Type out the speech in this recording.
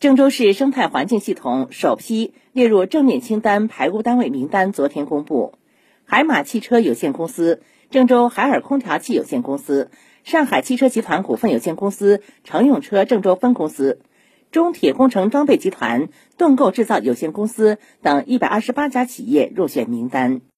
郑州市生态环境系统首批列入正面清单排污单位名单昨天公布。海马汽车有限公司郑州海尔空调器有限公司上海汽车集团股份有限公司乘用车郑州分公司中铁工程装备集团盾构制造有限公司等一百二十八家企业入选名单。